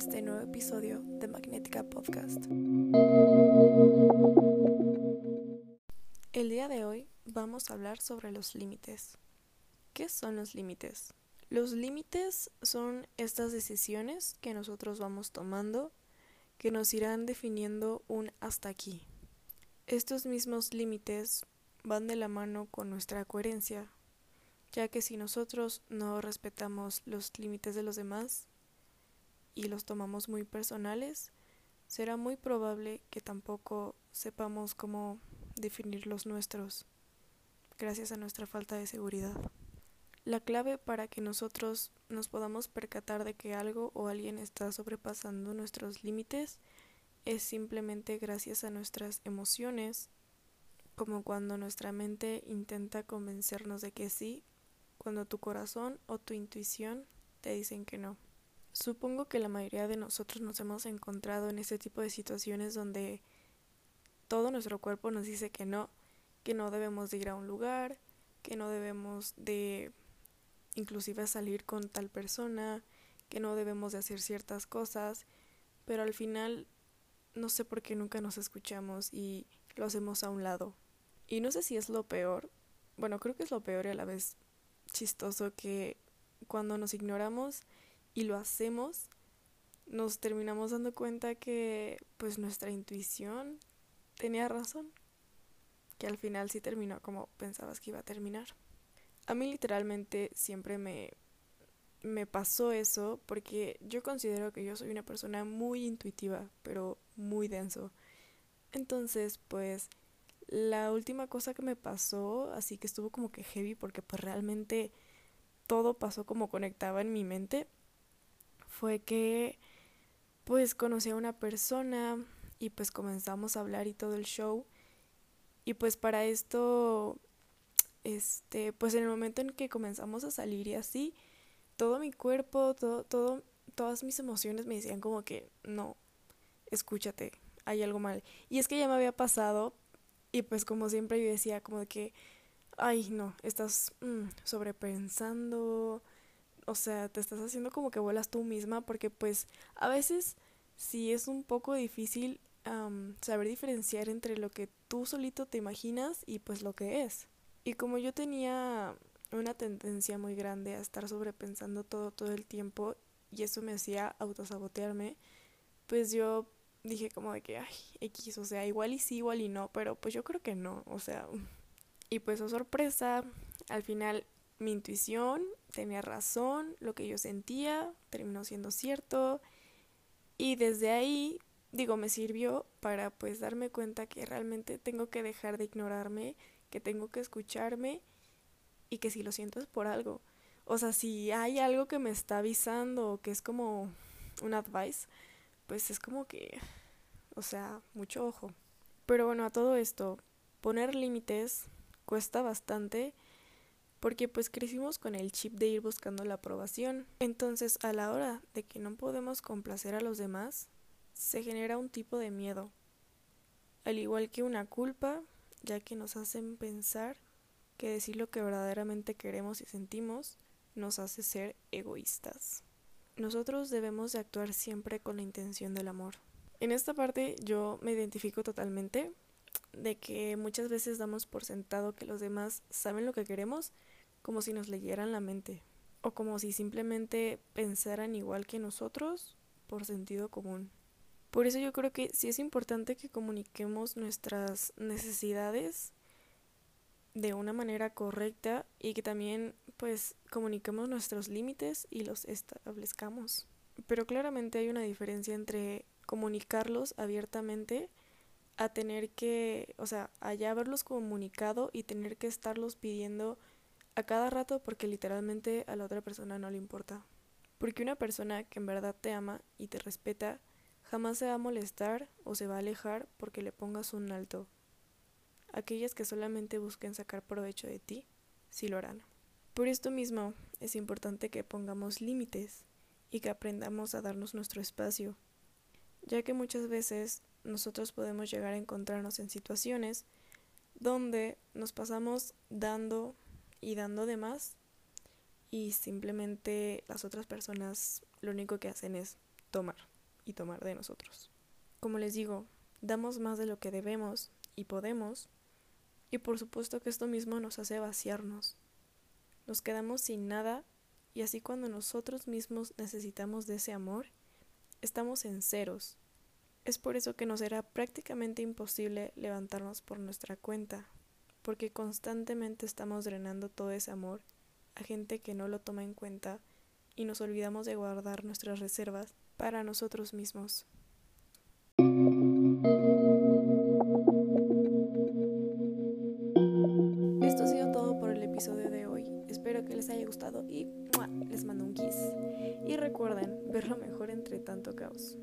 este nuevo episodio de Magnética Podcast. El día de hoy vamos a hablar sobre los límites. ¿Qué son los límites? Los límites son estas decisiones que nosotros vamos tomando que nos irán definiendo un hasta aquí. Estos mismos límites van de la mano con nuestra coherencia, ya que si nosotros no respetamos los límites de los demás y los tomamos muy personales, será muy probable que tampoco sepamos cómo definir los nuestros, gracias a nuestra falta de seguridad. La clave para que nosotros nos podamos percatar de que algo o alguien está sobrepasando nuestros límites es simplemente gracias a nuestras emociones, como cuando nuestra mente intenta convencernos de que sí, cuando tu corazón o tu intuición te dicen que no. Supongo que la mayoría de nosotros nos hemos encontrado en este tipo de situaciones donde todo nuestro cuerpo nos dice que no, que no debemos de ir a un lugar, que no debemos de inclusive salir con tal persona, que no debemos de hacer ciertas cosas, pero al final no sé por qué nunca nos escuchamos y lo hacemos a un lado. Y no sé si es lo peor, bueno, creo que es lo peor y a la vez chistoso que cuando nos ignoramos y lo hacemos, nos terminamos dando cuenta que pues nuestra intuición tenía razón, que al final sí terminó como pensabas que iba a terminar. A mí literalmente siempre me, me pasó eso porque yo considero que yo soy una persona muy intuitiva, pero muy denso. Entonces, pues la última cosa que me pasó, así que estuvo como que heavy porque pues realmente todo pasó como conectaba en mi mente, fue que pues conocí a una persona y pues comenzamos a hablar y todo el show. Y pues para esto este, pues en el momento en que comenzamos a salir y así, todo mi cuerpo, todo, todo, todas mis emociones me decían como que no, escúchate, hay algo mal. Y es que ya me había pasado y pues como siempre yo decía como de que, ay no, estás mm, sobrepensando, o sea, te estás haciendo como que vuelas tú misma porque pues a veces sí es un poco difícil saber diferenciar entre lo que tú solito te imaginas y pues lo que es. Y como yo tenía una tendencia muy grande a estar sobrepensando todo todo el tiempo y eso me hacía autosabotearme, pues yo dije como de que, ay, X, o sea, igual y sí, igual y no, pero pues yo creo que no, o sea, y pues oh sorpresa, al final mi intuición tenía razón, lo que yo sentía terminó siendo cierto y desde ahí, digo, me sirvió para pues darme cuenta que realmente tengo que dejar de ignorarme que tengo que escucharme y que si lo siento es por algo. O sea, si hay algo que me está avisando que es como un advice, pues es como que, o sea, mucho ojo. Pero bueno, a todo esto, poner límites cuesta bastante porque pues crecimos con el chip de ir buscando la aprobación. Entonces, a la hora de que no podemos complacer a los demás, se genera un tipo de miedo. Al igual que una culpa, ya que nos hacen pensar que decir lo que verdaderamente queremos y sentimos nos hace ser egoístas. Nosotros debemos de actuar siempre con la intención del amor. En esta parte yo me identifico totalmente de que muchas veces damos por sentado que los demás saben lo que queremos como si nos leyeran la mente o como si simplemente pensaran igual que nosotros por sentido común. Por eso yo creo que sí es importante que comuniquemos nuestras necesidades de una manera correcta y que también pues comuniquemos nuestros límites y los establezcamos. Pero claramente hay una diferencia entre comunicarlos abiertamente a tener que, o sea, allá haberlos comunicado y tener que estarlos pidiendo a cada rato porque literalmente a la otra persona no le importa. Porque una persona que en verdad te ama y te respeta Jamás se va a molestar o se va a alejar porque le pongas un alto. Aquellas que solamente busquen sacar provecho de ti, sí lo harán. Por esto mismo es importante que pongamos límites y que aprendamos a darnos nuestro espacio, ya que muchas veces nosotros podemos llegar a encontrarnos en situaciones donde nos pasamos dando y dando de más y simplemente las otras personas lo único que hacen es tomar. y tomar de nosotros. Como les digo, damos más de lo que debemos y podemos, y por supuesto que esto mismo nos hace vaciarnos. Nos quedamos sin nada y así cuando nosotros mismos necesitamos de ese amor, estamos en ceros. Es por eso que nos será prácticamente imposible levantarnos por nuestra cuenta, porque constantemente estamos drenando todo ese amor a gente que no lo toma en cuenta y nos olvidamos de guardar nuestras reservas para nosotros mismos. el episodio de hoy. Espero que les haya gustado y les mando un kiss. Y recuerden ver lo mejor entre tanto caos.